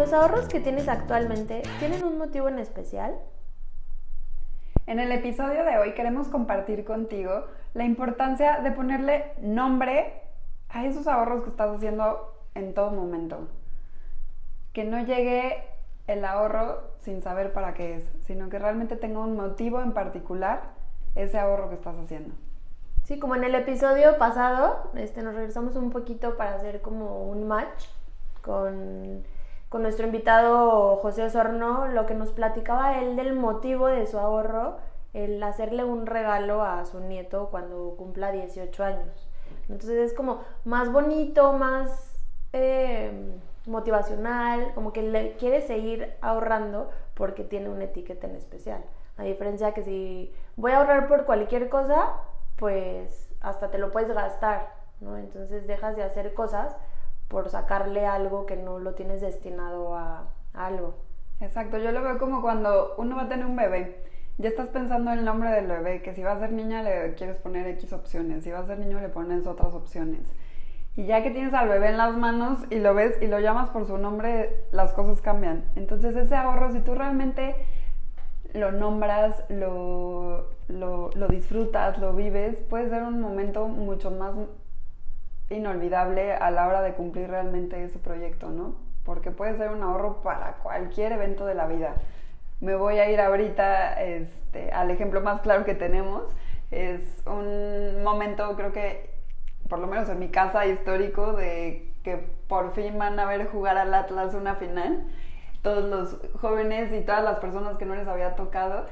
¿Los ahorros que tienes actualmente tienen un motivo en especial? En el episodio de hoy queremos compartir contigo la importancia de ponerle nombre a esos ahorros que estás haciendo en todo momento. Que no llegue el ahorro sin saber para qué es, sino que realmente tenga un motivo en particular ese ahorro que estás haciendo. Sí, como en el episodio pasado, este, nos regresamos un poquito para hacer como un match con, con nuestro invitado José Osorno, lo que nos platicaba él del motivo de su ahorro, el hacerle un regalo a su nieto cuando cumpla 18 años. Entonces es como más bonito, más eh, motivacional, como que le quiere seguir ahorrando porque tiene una etiqueta en especial. A diferencia que si voy a ahorrar por cualquier cosa, pues hasta te lo puedes gastar, ¿no? Entonces dejas de hacer cosas por sacarle algo que no lo tienes destinado a, algo. Exacto, yo lo veo como cuando uno va a tener un bebé. Ya estás pensando el nombre del bebé, que si va a ser niña le quieres poner X opciones, si va a ser niño le pones otras opciones. Y ya que tienes al bebé en las manos y lo ves y lo llamas por su nombre, las cosas cambian. Entonces ese ahorro, si tú realmente lo nombras, lo, lo, lo disfrutas, lo vives, puede ser un momento mucho más inolvidable a la hora de cumplir realmente ese proyecto, ¿no? Porque puede ser un ahorro para cualquier evento de la vida. Me voy a ir ahorita este, al ejemplo más claro que tenemos. Es un momento, creo que, por lo menos en mi casa, histórico de que por fin van a ver jugar al Atlas una final. Todos los jóvenes y todas las personas que no les había tocado.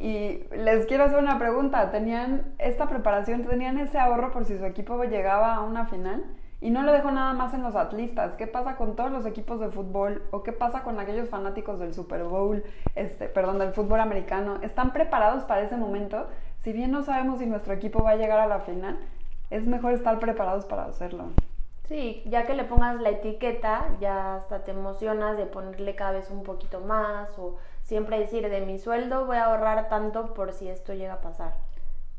Y les quiero hacer una pregunta. ¿Tenían esta preparación, tenían ese ahorro por si su equipo llegaba a una final? Y no lo dejo nada más en los atlistas. ¿Qué pasa con todos los equipos de fútbol? ¿O qué pasa con aquellos fanáticos del Super Bowl, este, perdón, del fútbol americano? ¿Están preparados para ese momento? Si bien no sabemos si nuestro equipo va a llegar a la final, es mejor estar preparados para hacerlo. Sí, ya que le pongas la etiqueta, ya hasta te emocionas de ponerle cada vez un poquito más o siempre decir de mi sueldo voy a ahorrar tanto por si esto llega a pasar,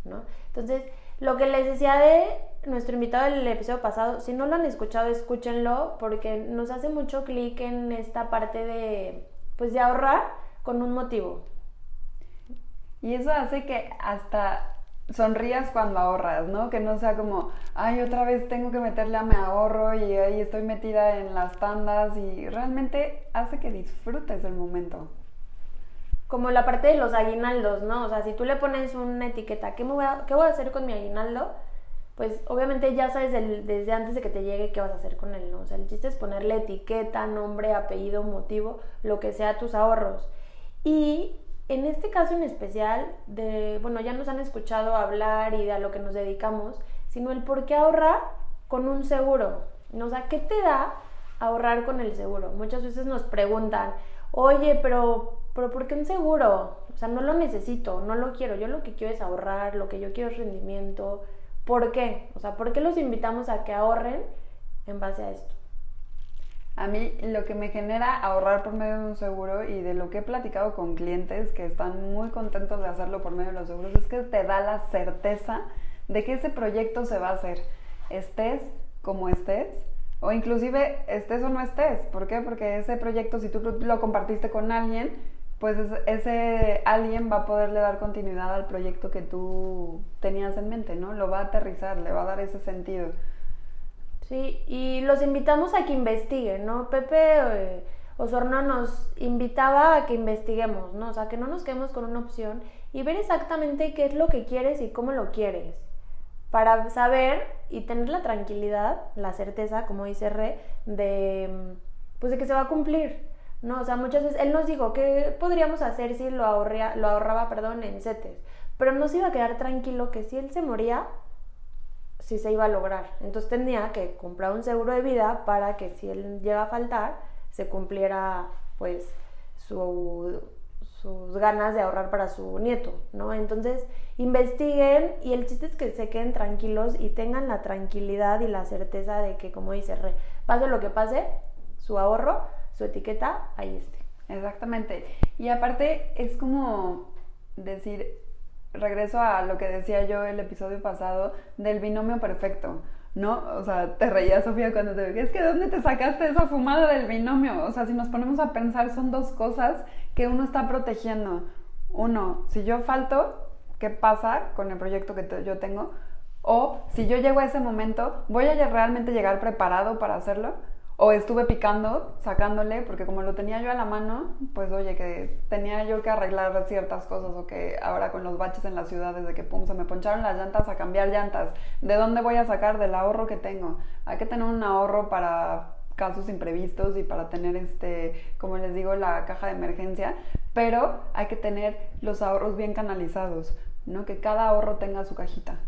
¿no? Entonces, lo que les decía de nuestro invitado del episodio pasado, si no lo han escuchado, escúchenlo porque nos hace mucho clic en esta parte de, pues, de ahorrar con un motivo. Y eso hace que hasta sonrías cuando ahorras, ¿no? Que no sea como, ay, otra vez tengo que meterle a mi ahorro y ahí estoy metida en las tandas y realmente hace que disfrutes el momento. Como la parte de los aguinaldos, ¿no? O sea, si tú le pones una etiqueta, ¿qué, voy, a, qué voy a hacer con mi aguinaldo? Pues obviamente ya sabes desde antes de que te llegue qué vas a hacer con él, ¿no? O sea, el chiste es ponerle etiqueta, nombre, apellido, motivo, lo que sea tus ahorros. Y en este caso en especial, bueno, ya nos han escuchado hablar y de a lo que nos dedicamos, sino el por qué ahorrar con un seguro. O sea, ¿qué te da ahorrar con el seguro? Muchas veces nos preguntan, oye, pero, pero ¿por qué un seguro? O sea, no lo necesito, no lo quiero. Yo lo que quiero es ahorrar, lo que yo quiero es rendimiento. ¿Por qué? O sea, ¿por qué los invitamos a que ahorren en base a esto? A mí lo que me genera ahorrar por medio de un seguro y de lo que he platicado con clientes que están muy contentos de hacerlo por medio de los seguros es que te da la certeza de que ese proyecto se va a hacer, estés como estés o inclusive estés o no estés. ¿Por qué? Porque ese proyecto si tú lo compartiste con alguien, pues es- ese alguien va a poderle dar continuidad al proyecto que tú tenías en mente, ¿no? Lo va a aterrizar, le va a dar ese sentido. Sí, y los invitamos a que investiguen, ¿no? Pepe eh, Osorno nos invitaba a que investiguemos, ¿no? O sea, que no nos quedemos con una opción y ver exactamente qué es lo que quieres y cómo lo quieres. Para saber y tener la tranquilidad, la certeza, como dice Re, de, pues de que se va a cumplir, ¿no? O sea, muchas veces él nos dijo que podríamos hacer si lo, ahorría, lo ahorraba, perdón, en CETES, pero nos iba a quedar tranquilo que si él se moría, si se iba a lograr. Entonces tenía que comprar un seguro de vida para que si él llega a faltar, se cumpliera pues, su, sus ganas de ahorrar para su nieto, ¿no? Entonces, investiguen y el chiste es que se queden tranquilos y tengan la tranquilidad y la certeza de que, como dice Re, pase lo que pase, su ahorro, su etiqueta, ahí esté. Exactamente. Y aparte es como decir, regreso a lo que decía yo el episodio pasado del binomio perfecto. ¿no? O sea, te reía Sofía cuando te dije, es que ¿dónde te sacaste esa fumada del binomio? O sea, si nos ponemos a pensar, son dos cosas que uno está protegiendo. Uno, si yo falto, ¿qué pasa con el proyecto que yo tengo? O si yo llego a ese momento, ¿voy a realmente llegar preparado para hacerlo? O estuve picando, sacándole, porque como lo tenía yo a la mano, pues oye, que tenía yo que arreglar ciertas cosas o que ahora con los baches en la ciudad, desde que pum, se me poncharon las llantas a cambiar llantas, ¿de dónde voy a sacar? Del ahorro que tengo. Hay que tener un ahorro para casos imprevistos y para tener este, como les digo, la caja de emergencia, pero hay que tener los ahorros bien canalizados, ¿no? Que cada ahorro tenga su cajita.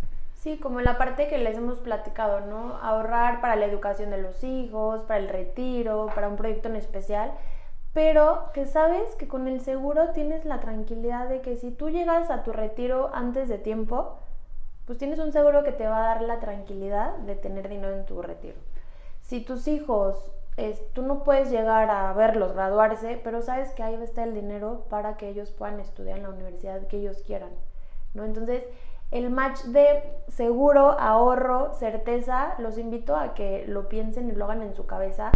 Sí, como la parte que les hemos platicado, ¿no? Ahorrar para la educación de los hijos, para el retiro, para un proyecto en especial, pero que sabes que con el seguro tienes la tranquilidad de que si tú llegas a tu retiro antes de tiempo, pues tienes un seguro que te va a dar la tranquilidad de tener dinero en tu retiro. Si tus hijos, tú no puedes llegar a verlos graduarse, pero sabes que ahí va a el dinero para que ellos puedan estudiar en la universidad que ellos quieran, ¿no? Entonces, el match de seguro, ahorro, certeza, los invito a que lo piensen y lo hagan en su cabeza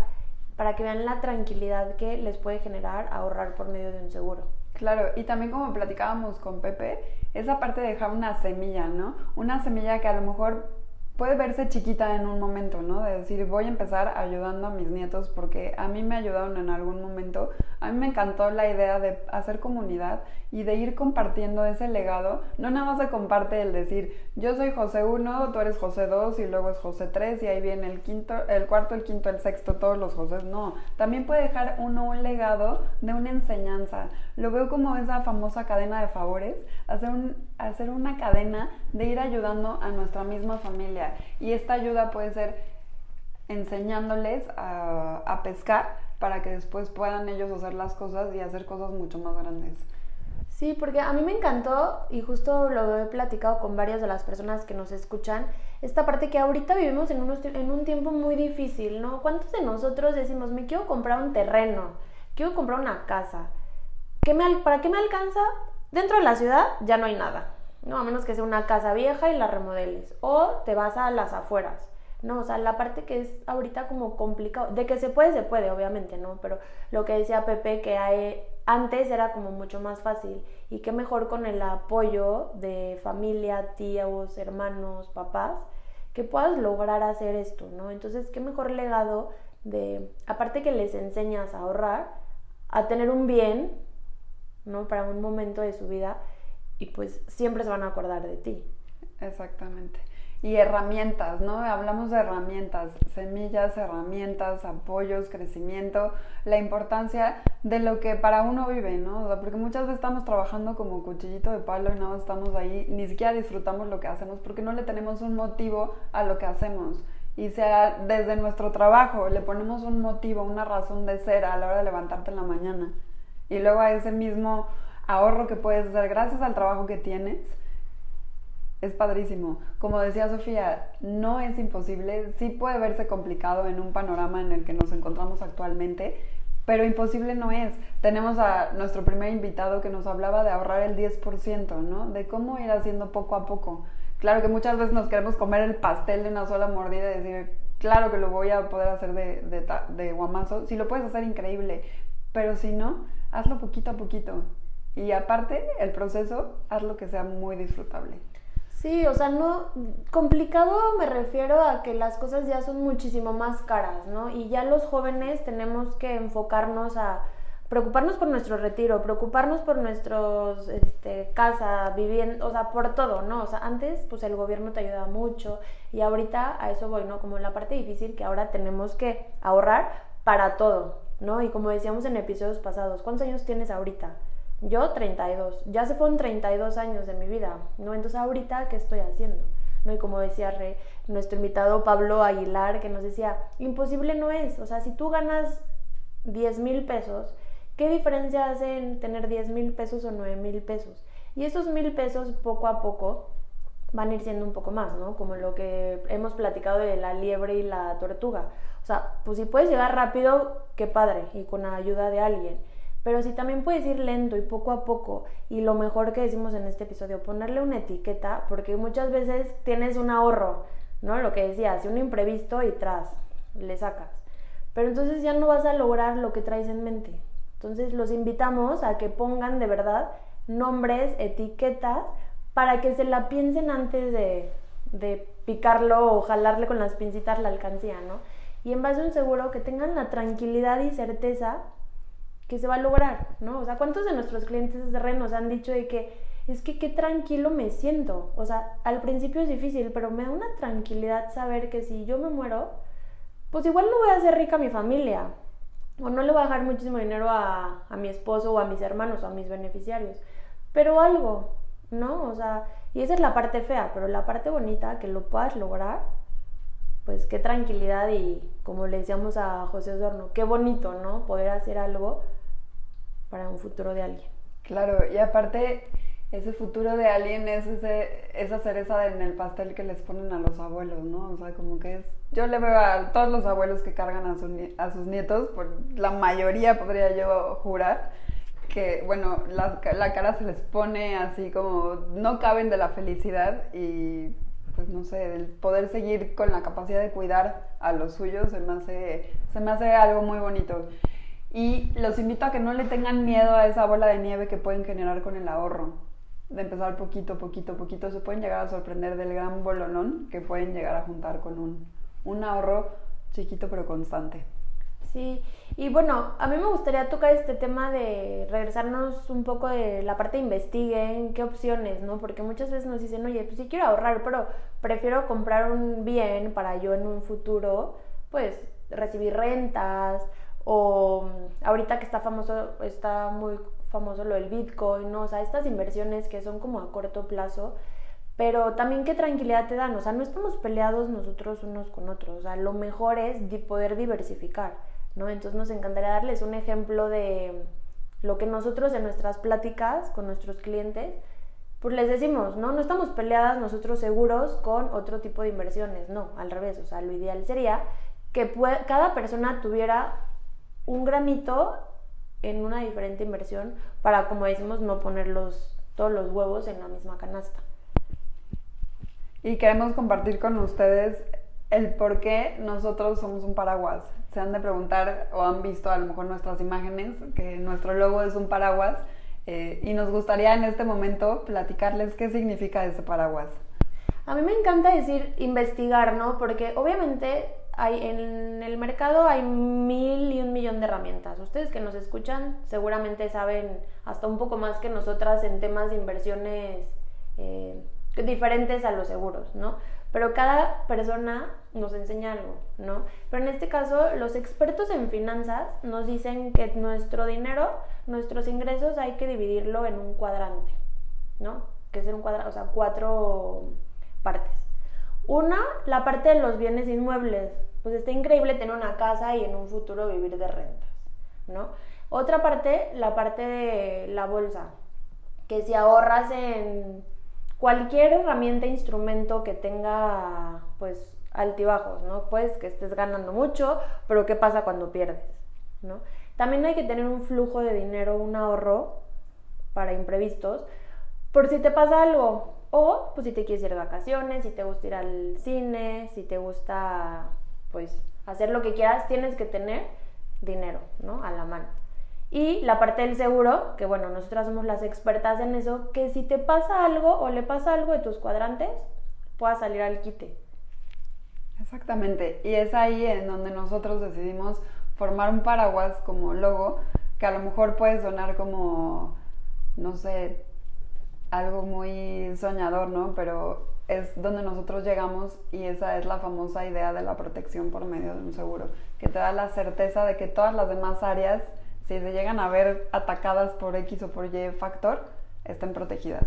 para que vean la tranquilidad que les puede generar ahorrar por medio de un seguro. Claro, y también como platicábamos con Pepe, esa parte de dejar una semilla, ¿no? Una semilla que a lo mejor puede verse chiquita en un momento, ¿no? De decir, voy a empezar ayudando a mis nietos porque a mí me ayudaron en algún momento. A mí me encantó la idea de hacer comunidad y de ir compartiendo ese legado. No nada más se comparte el decir, yo soy José 1, tú eres José 2 y luego es José 3 y ahí viene el quinto, el cuarto, el quinto, el sexto, todos los José. No, también puede dejar uno un legado de una enseñanza. Lo veo como esa famosa cadena de favores, hacer, un, hacer una cadena de ir ayudando a nuestra misma familia y esta ayuda puede ser enseñándoles a, pescar para que después puedan ellos hacer las cosas y hacer cosas mucho más grandes. Sí, porque a mí me encantó y justo lo he platicado con varias de las personas que nos escuchan, esta parte que ahorita vivimos en, en un tiempo muy difícil, ¿no? ¿Cuántos de nosotros decimos, me quiero comprar un terreno, quiero comprar una casa? ¿Qué me, ¿Para qué me alcanza? Dentro de la ciudad ya no hay nada. ¿No? A menos que sea una casa vieja y la remodeles. O te vas a las afueras, ¿no? O sea, la parte que es ahorita como complicado, de que se puede, se puede, obviamente, ¿no? Pero lo que decía Pepe, que antes era como mucho más fácil y qué mejor con el apoyo de familia, tíos, hermanos, papás, que puedas lograr hacer esto, ¿no? Entonces, qué mejor legado de, aparte que les enseñas a ahorrar, a tener un bien, ¿no? Para un momento de su vida y pues siempre se van a acordar de ti. Exactamente. Y herramientas, ¿no? Hablamos de herramientas, semillas, herramientas, apoyos, crecimiento, la importancia de lo que para uno vive, ¿no? Porque muchas veces estamos trabajando como cuchillito de palo y no estamos ahí, ni siquiera disfrutamos lo que hacemos porque no le tenemos un motivo a lo que hacemos. Y sea desde nuestro trabajo, le ponemos un motivo, una razón de ser a la hora de levantarte en la mañana. Y luego a ese mismo ahorro que puedes hacer gracias al trabajo que tienes, es padrísimo. Como decía Sofía, no es imposible, sí puede verse complicado en un panorama en el que nos encontramos actualmente, pero imposible no es. Tenemos a nuestro primer invitado que nos hablaba de ahorrar el 10%, ¿no? De cómo ir haciendo poco a poco. Claro que muchas veces nos queremos comer el pastel de una sola mordida y decir, claro que lo voy a poder hacer de, de, de guamazo. Si lo puedes hacer, increíble. Pero si no, hazlo poquito a poquito. Y aparte, el proceso, hazlo que sea muy disfrutable. Sí, o sea, no complicado me refiero a que las cosas ya son muchísimo más caras, ¿no? Y ya los jóvenes tenemos que enfocarnos a preocuparnos por nuestro retiro, preocuparnos por nuestros este, casa, vivienda, o sea, por todo, ¿no? O sea, antes pues el gobierno te ayudaba mucho y ahorita a eso voy, ¿no? Como la parte difícil que ahora tenemos que ahorrar para todo, ¿no? Y como decíamos en episodios pasados, ¿cuántos años tienes ahorita? Yo 32, ya se fueron 32 años de mi vida, ¿no? Entonces ahorita, ¿qué estoy haciendo? ¿No? Y como decía Re, nuestro invitado Pablo Aguilar, que nos decía, imposible no es, o sea, si tú ganas 10 mil pesos ¿qué diferencia hace en tener 10 mil pesos o 9 mil pesos? Y esos mil pesos poco a poco van a ir siendo un poco más, ¿no? Como lo que hemos platicado de la liebre y la tortuga. O sea, pues si puedes llegar rápido, qué padre, y con la ayuda de alguien. Pero si también puedes ir lento y poco a poco, y lo mejor que decimos en este episodio, ponerle una etiqueta, porque muchas veces tienes un ahorro, ¿no? Lo que decías, un imprevisto y tras, le sacas. Pero entonces ya no vas a lograr lo que traes en mente. Entonces los invitamos a que pongan de verdad nombres, etiquetas, para que se la piensen antes de, de picarlo o jalarle con las pincitas la alcancía, ¿no? Y en base a un seguro que tengan la tranquilidad y certeza que se va a lograr, ¿no? O sea, ¿cuántos de nuestros clientes de nos han dicho de que es que qué tranquilo me siento? O sea, al principio es difícil, pero me da una tranquilidad saber que si yo me muero, pues igual no voy a hacer rica a mi familia, o no le voy a dejar muchísimo dinero a, a mi esposo o a mis hermanos o a mis beneficiarios, pero algo, ¿no? O sea, y esa es la parte fea, pero la parte bonita, que lo puedas lograr, pues qué tranquilidad y como le decíamos a José Osorno, qué bonito, ¿no? Poder hacer algo para un futuro de alguien. Claro, y aparte ese futuro de alguien es ese, esa cereza en el pastel que les ponen a los abuelos, ¿no? O sea, como que es... Yo le veo a todos los abuelos que cargan a, a sus nietos, por la mayoría podría yo jurar, que, bueno, la, la, cara se les pone así como no caben de la felicidad y, pues no sé, el poder seguir con la capacidad de cuidar a los suyos se me hace, se me hace algo muy bonito. Y los invito a que no le tengan miedo a esa bola de nieve que pueden generar con el ahorro. De empezar poquito, poquito, poquito, se pueden llegar a sorprender del gran bolonón que pueden llegar a juntar con un, un ahorro chiquito pero constante. Sí, y bueno, a mí me gustaría tocar este tema de regresarnos un poco de la parte de investiguen, qué opciones, ¿no? Porque muchas veces nos dicen, oye, pues sí quiero ahorrar, pero prefiero comprar un bien para yo en un futuro, pues, recibir rentas, o ahorita que está famoso, está muy famoso lo del Bitcoin, ¿no? O sea, estas inversiones que son como a corto plazo, pero también qué tranquilidad te dan, o sea, no estamos peleados nosotros unos con otros, o sea, lo mejor es poder diversificar. ¿no? Entonces nos encantaría darles un ejemplo de lo que nosotros en nuestras pláticas con nuestros clientes, pues les decimos, ¿no? No estamos peleadas nosotros seguros con otro tipo de inversiones, no, al revés, o sea, lo ideal sería que cada persona tuviera un granito en una diferente inversión para, como decimos, no poner todos los huevos en la misma canasta. Y queremos compartir con ustedes el por qué nosotros somos un paraguas. Se han de preguntar o han visto a lo mejor nuestras imágenes, que nuestro logo es un paraguas, eh, y nos gustaría en este momento platicarles qué significa ese paraguas. A mí me encanta decir investigar, ¿no? Porque obviamente hay, en el mercado hay mil y un millón de herramientas. Ustedes que nos escuchan seguramente saben hasta un poco más que nosotras en temas de inversiones eh, diferentes a los seguros, ¿no? pero cada persona nos enseña algo, ¿no? Pero en este caso, los expertos en finanzas nos dicen que nuestro dinero, nuestros ingresos hay que dividirlo en un cuadrante, ¿no? Que es un cuadrado, o sea, cuatro partes. Una, la parte de los bienes inmuebles. Pues está increíble tener una casa y en un futuro vivir de rentas, ¿no? Otra parte, la parte de la bolsa, que si ahorras en cualquier herramienta, instrumento que tenga pues altibajos, ¿no? Pues que estés ganando mucho, pero ¿qué pasa cuando pierdes? ¿no? También hay que tener un flujo de dinero, un ahorro para imprevistos, por si te pasa algo. O pues si te quieres ir de vacaciones, si te gusta ir al cine, si te gusta pues hacer lo que quieras, tienes que tener dinero, ¿no? A la mano. Y la parte del seguro, que bueno, nosotras somos las expertas en eso, que si te pasa algo o le pasa algo de tus cuadrantes, puedas salir al quite. Exactamente, y es ahí en donde nosotros decidimos formar un paraguas como logo, que a lo mejor puede sonar como, no sé, algo muy soñador, ¿no? Pero es donde nosotros llegamos y esa es la famosa idea de la protección por medio de un seguro, que te da la certeza de que todas las demás áreas si se llegan a ver atacadas por X o por Y factor, estén protegidas.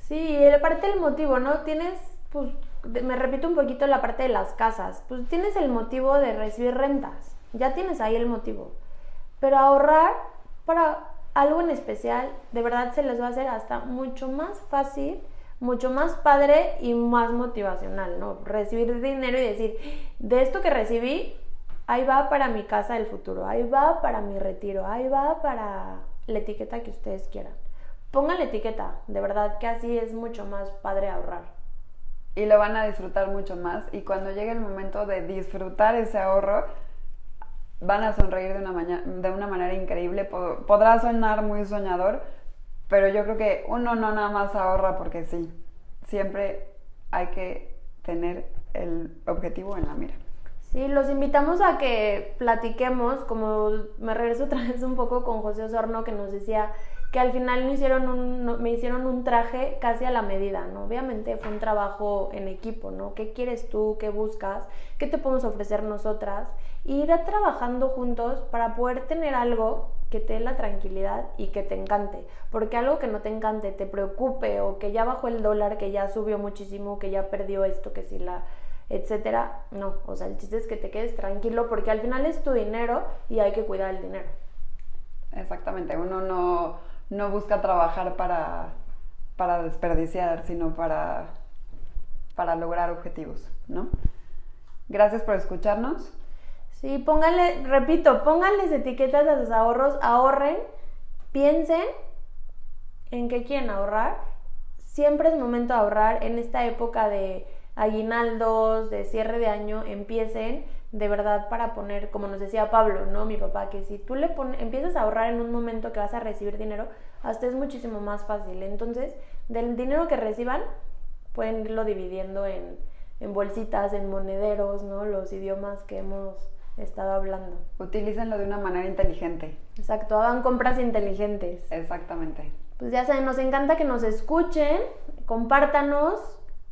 Sí, parte del motivo, ¿no? Tienes, pues, me repito un poquito la parte de las casas, pues tienes el motivo de recibir rentas, ya tienes ahí el motivo. Pero ahorrar, para algo en especial, de verdad se les va a hacer hasta mucho más fácil, mucho más padre y más motivacional, ¿no? Recibir dinero y decir, de esto que recibí, ahí va para mi casa del futuro, ahí va para mi retiro, ahí va para la etiqueta que ustedes quieran. Pongan la etiqueta, de verdad que así es mucho más padre ahorrar. Y lo van a disfrutar mucho más y cuando llegue el momento de disfrutar ese ahorro, van a sonreír de una, de una manera increíble. Podrá sonar muy soñador, pero yo creo que uno no nada más ahorra porque sí. Siempre hay que tener el objetivo en la mira. Sí, los invitamos a que platiquemos, como me regreso otra vez un poco con José Osorno que nos decía que al final me hicieron un, traje casi a la medida, ¿no? Obviamente fue un trabajo en equipo, ¿no? ¿Qué quieres tú? ¿Qué buscas? ¿Qué te podemos ofrecer nosotras? Y ir trabajando juntos para poder tener algo que te dé la tranquilidad y que te encante. Porque algo que no te encante, te preocupe o que ya bajó el dólar, que ya subió muchísimo, que ya perdió esto, que si la etcétera, no, o sea, el chiste es que te quedes tranquilo porque al final es tu dinero y hay que cuidar el dinero. Exactamente, uno no no busca trabajar para, para desperdiciar, sino para, para lograr objetivos, ¿no? Gracias por escucharnos. Sí, pónganle, repito, pónganles etiquetas a sus ahorros, ahorren, piensen en qué quieren ahorrar. Siempre es momento de ahorrar en esta época de aguinaldos, de cierre de año, empiecen de verdad para poner, como nos decía Pablo, ¿no? Mi papá, que si tú le pones, empiezas a ahorrar en un momento que vas a recibir dinero, hasta es muchísimo más fácil. Entonces, del dinero que reciban, pueden irlo dividiendo en, en bolsitas, en monederos, ¿no? Los idiomas que hemos estado hablando. Utilícenlo de una manera inteligente. Exacto, hagan compras inteligentes. Exactamente. Pues ya saben, nos encanta que nos escuchen, compártanos,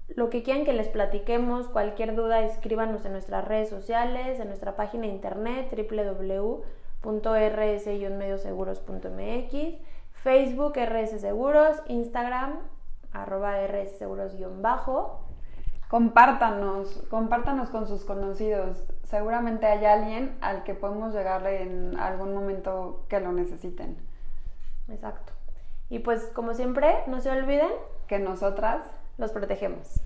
lo que quieran que les platiquemos, cualquier duda, escríbanos en nuestras redes sociales, en nuestra página de internet www.rs-medioseguros.mx, Facebook RS Seguros, Instagram arroba RS Seguros-bajo. Compártanos, compártanos con sus conocidos. Seguramente hay alguien al que podemos llegarle en algún momento que lo necesiten. Exacto. Y pues como siempre, no se olviden que nosotras los protegemos.